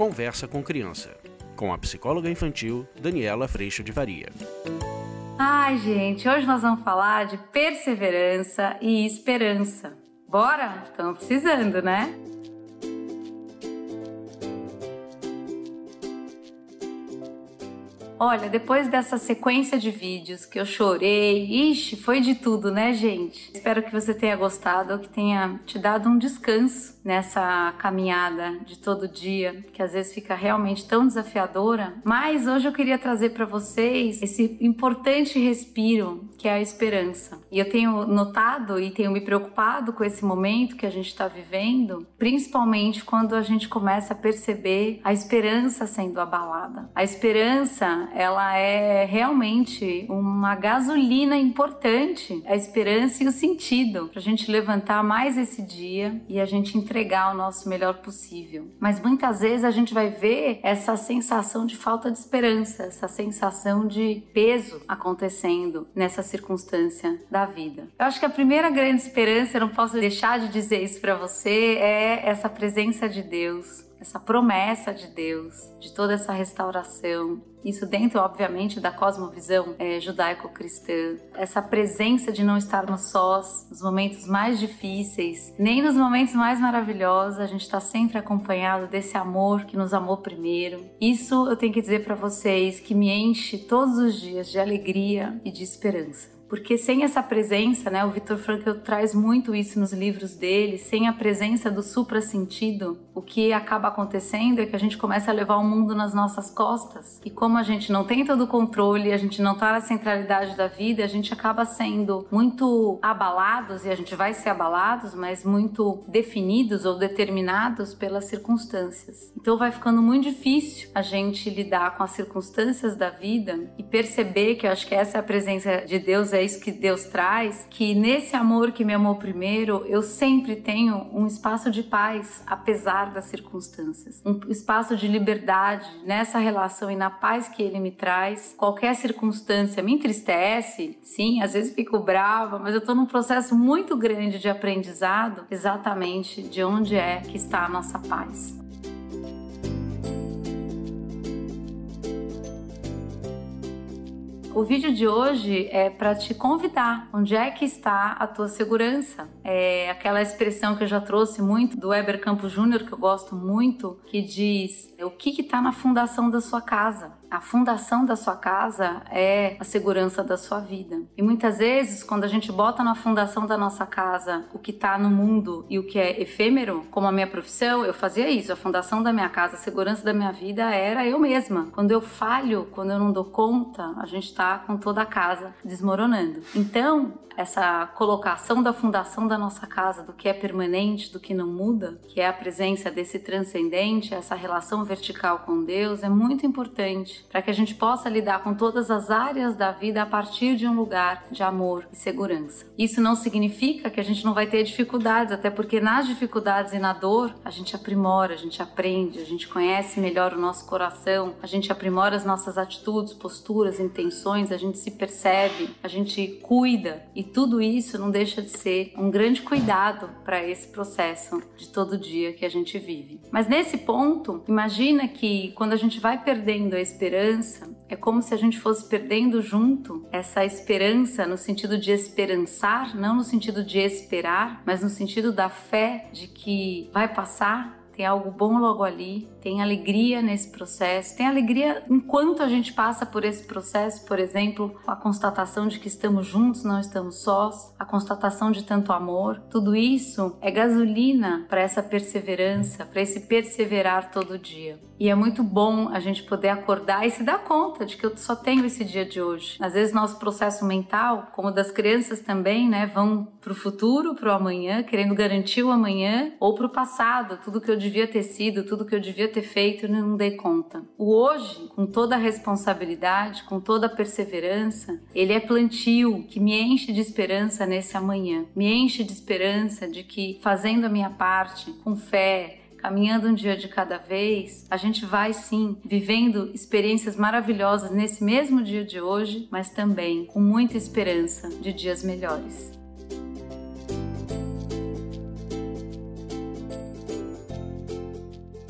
Conversa com Criança, com a psicóloga infantil Daniela Freixo de Varia. Ai, gente, hoje nós vamos falar de perseverança e esperança. Bora? Estamos precisando, né? Olha, depois dessa sequência de vídeos que eu chorei, ixi, foi de tudo, né, gente? Espero que você tenha gostado, que tenha te dado um descanso nessa caminhada de todo dia, que às vezes fica realmente tão desafiadora. Mas hoje eu queria trazer para vocês esse importante respiro que é a esperança. E eu tenho notado e tenho me preocupado com esse momento que a gente está vivendo, principalmente quando a gente começa a perceber a esperança sendo abalada. A esperança ela é realmente uma gasolina importante, a esperança e o sentido para a gente levantar mais esse dia e a gente entregar o nosso melhor possível. Mas muitas vezes a gente vai ver essa sensação de falta de esperança, essa sensação de peso acontecendo nessa circunstância da vida. Eu acho que a primeira grande esperança, eu não posso deixar de dizer isso para você, é essa presença de Deus essa promessa de Deus, de toda essa restauração. Isso dentro, obviamente, da cosmovisão é, judaico-cristã. Essa presença de não estarmos sós nos momentos mais difíceis, nem nos momentos mais maravilhosos, a gente está sempre acompanhado desse amor que nos amou primeiro. Isso eu tenho que dizer para vocês que me enche todos os dias de alegria e de esperança. Porque sem essa presença, né, o Victor Frankl traz muito isso nos livros dele, sem a presença do supra-sentido, o que acaba acontecendo é que a gente começa a levar o mundo nas nossas costas. E como a gente não tem todo o controle, a gente não está na centralidade da vida, a gente acaba sendo muito abalados, e a gente vai ser abalados, mas muito definidos ou determinados pelas circunstâncias. Então vai ficando muito difícil a gente lidar com as circunstâncias da vida e perceber que eu acho que essa é a presença de Deus, é isso que Deus traz, que nesse amor que me amou primeiro, eu sempre tenho um espaço de paz, apesar das circunstâncias. Um espaço de liberdade nessa relação e na paz que Ele me traz. Qualquer circunstância me entristece, sim, às vezes fico brava, mas eu estou num processo muito grande de aprendizado exatamente de onde é que está a nossa paz. O vídeo de hoje é para te convidar. Onde é que está a tua segurança? É aquela expressão que eu já trouxe muito do Weber Campos Júnior, que eu gosto muito, que diz: o que está na fundação da sua casa? A fundação da sua casa é a segurança da sua vida. E muitas vezes, quando a gente bota na fundação da nossa casa o que está no mundo e o que é efêmero, como a minha profissão, eu fazia isso. A fundação da minha casa, a segurança da minha vida era eu mesma. Quando eu falho, quando eu não dou conta, a gente está com toda a casa desmoronando. Então, essa colocação da fundação da nossa casa, do que é permanente, do que não muda, que é a presença desse transcendente, essa relação vertical com Deus, é muito importante para que a gente possa lidar com todas as áreas da vida a partir de um lugar de amor e segurança. Isso não significa que a gente não vai ter dificuldades, até porque nas dificuldades e na dor a gente aprimora, a gente aprende, a gente conhece melhor o nosso coração, a gente aprimora as nossas atitudes, posturas, intenções, a gente se percebe, a gente cuida e tudo isso não deixa de ser um grande cuidado para esse processo de todo dia que a gente vive. Mas nesse ponto, imagina que quando a gente vai perdendo a esperança esperança é como se a gente fosse perdendo junto essa esperança no sentido de esperançar, não no sentido de esperar, mas no sentido da fé de que vai passar, tem algo bom logo ali, tem alegria nesse processo, tem alegria enquanto a gente passa por esse processo, por exemplo, a constatação de que estamos juntos, não estamos sós, a constatação de tanto amor. Tudo isso é gasolina para essa perseverança, para esse perseverar todo dia. E é muito bom a gente poder acordar e se dar conta de que eu só tenho esse dia de hoje. Às vezes nosso processo mental, como das crianças também, né, vão para o futuro, para o amanhã, querendo garantir o amanhã, ou para o passado, tudo que eu devia ter sido, tudo que eu devia ter feito não dei conta. O hoje, com toda a responsabilidade, com toda a perseverança, ele é plantio que me enche de esperança nesse amanhã. Me enche de esperança de que fazendo a minha parte, com fé, caminhando um dia de cada vez, a gente vai sim vivendo experiências maravilhosas nesse mesmo dia de hoje, mas também com muita esperança de dias melhores.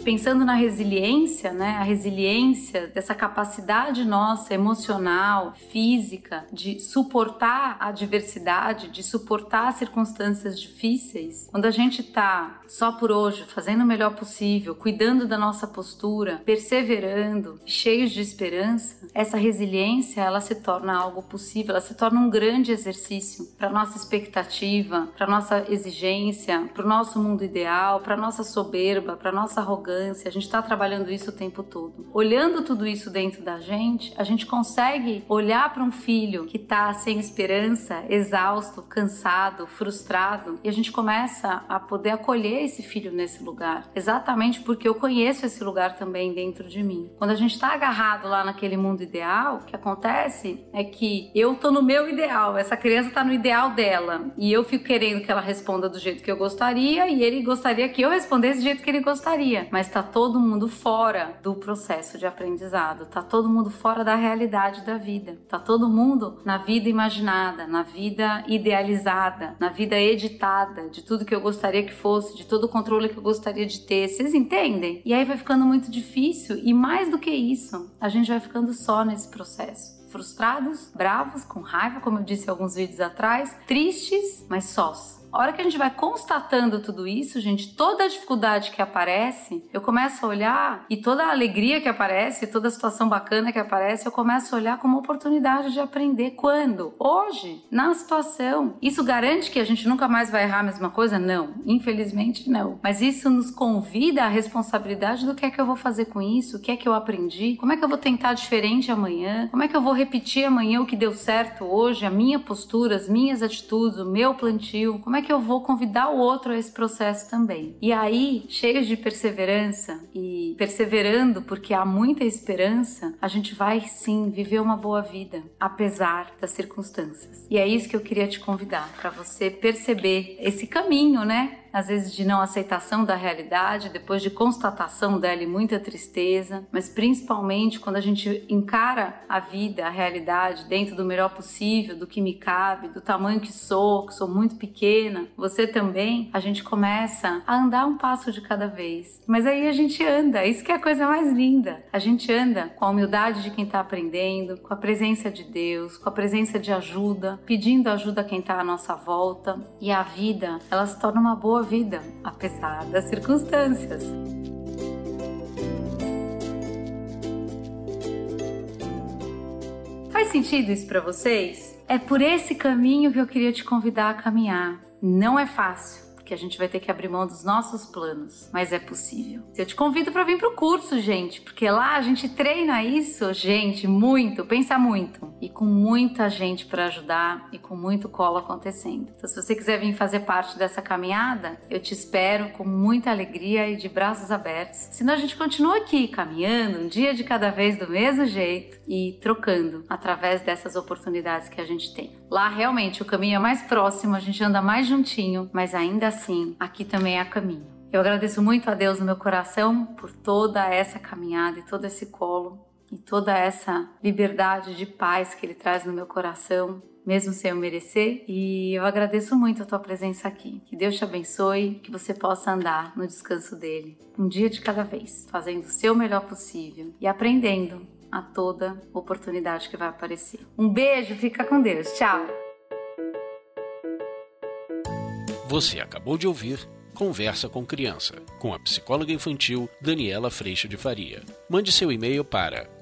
Pensando na resiliência, né? A resiliência dessa capacidade nossa emocional, física, de suportar a adversidade, de suportar circunstâncias difíceis. Quando a gente tá só por hoje, fazendo o melhor possível, cuidando da nossa postura, perseverando, cheios de esperança, essa resiliência ela se torna algo possível, ela se torna um grande exercício para nossa expectativa, para nossa exigência, para o nosso mundo ideal, para nossa soberba, para nossa arrogância. A gente está trabalhando isso o tempo todo. Olhando tudo isso dentro da gente, a gente consegue olhar para um filho que está sem esperança, exausto, cansado, frustrado, e a gente começa a poder acolher esse filho nesse lugar, exatamente porque eu conheço esse lugar também dentro de mim. Quando a gente está agarrado lá naquele mundo ideal, o que acontece é que eu tô no meu ideal, essa criança tá no ideal dela, e eu fico querendo que ela responda do jeito que eu gostaria e ele gostaria que eu respondesse do jeito que ele gostaria, mas tá todo mundo fora do processo de aprendizado, tá todo mundo fora da realidade da vida, tá todo mundo na vida imaginada, na vida idealizada, na vida editada, de tudo que eu gostaria que fosse, de todo o controle que eu gostaria de ter. Vocês entendem? E aí vai ficando muito difícil e mais do que isso, a gente vai ficando só nesse processo frustrados, bravos, com raiva, como eu disse alguns vídeos atrás, tristes, mas sós. A hora que a gente vai constatando tudo isso, gente, toda a dificuldade que aparece, eu começo a olhar e toda a alegria que aparece, toda a situação bacana que aparece, eu começo a olhar como oportunidade de aprender. Quando? Hoje, na situação. Isso garante que a gente nunca mais vai errar a mesma coisa? Não, infelizmente não. Mas isso nos convida à responsabilidade do que é que eu vou fazer com isso, o que é que eu aprendi, como é que eu vou tentar diferente amanhã, como é que eu vou repetir amanhã o que deu certo hoje, a minha postura, as minhas atitudes, o meu plantio, como é é que eu vou convidar o outro a esse processo também? E aí, cheios de perseverança e perseverando porque há muita esperança, a gente vai sim viver uma boa vida, apesar das circunstâncias. E é isso que eu queria te convidar, para você perceber esse caminho, né? Às vezes de não aceitação da realidade, depois de constatação dela e muita tristeza, mas principalmente quando a gente encara a vida, a realidade dentro do melhor possível, do que me cabe, do tamanho que sou, que sou muito pequena, você também, a gente começa a andar um passo de cada vez. Mas aí a gente anda, isso que é a coisa mais linda. A gente anda com a humildade de quem está aprendendo, com a presença de Deus, com a presença de ajuda, pedindo ajuda a quem está à nossa volta. E a vida, ela se torna uma boa vida, apesar das circunstâncias. Faz sentido isso para vocês? É por esse caminho que eu queria te convidar a caminhar. Não é fácil que a gente vai ter que abrir mão dos nossos planos, mas é possível. Eu te convido para vir pro curso, gente, porque lá a gente treina isso, gente, muito, pensa muito e com muita gente para ajudar e com muito colo acontecendo. Então, se você quiser vir fazer parte dessa caminhada, eu te espero com muita alegria e de braços abertos. Senão a gente continua aqui caminhando, um dia de cada vez do mesmo jeito e trocando através dessas oportunidades que a gente tem. Lá realmente o caminho é mais próximo, a gente anda mais juntinho, mas ainda assim aqui também é caminho. Eu agradeço muito a Deus no meu coração por toda essa caminhada e todo esse colo e toda essa liberdade de paz que Ele traz no meu coração, mesmo sem eu merecer. E eu agradeço muito a tua presença aqui. Que Deus te abençoe, que você possa andar no descanso dele, um dia de cada vez, fazendo o seu melhor possível e aprendendo a toda oportunidade que vai aparecer. Um beijo, fica com Deus. Tchau. Você acabou de ouvir Conversa com Criança, com a psicóloga infantil Daniela Freixo de Faria. Mande seu e-mail para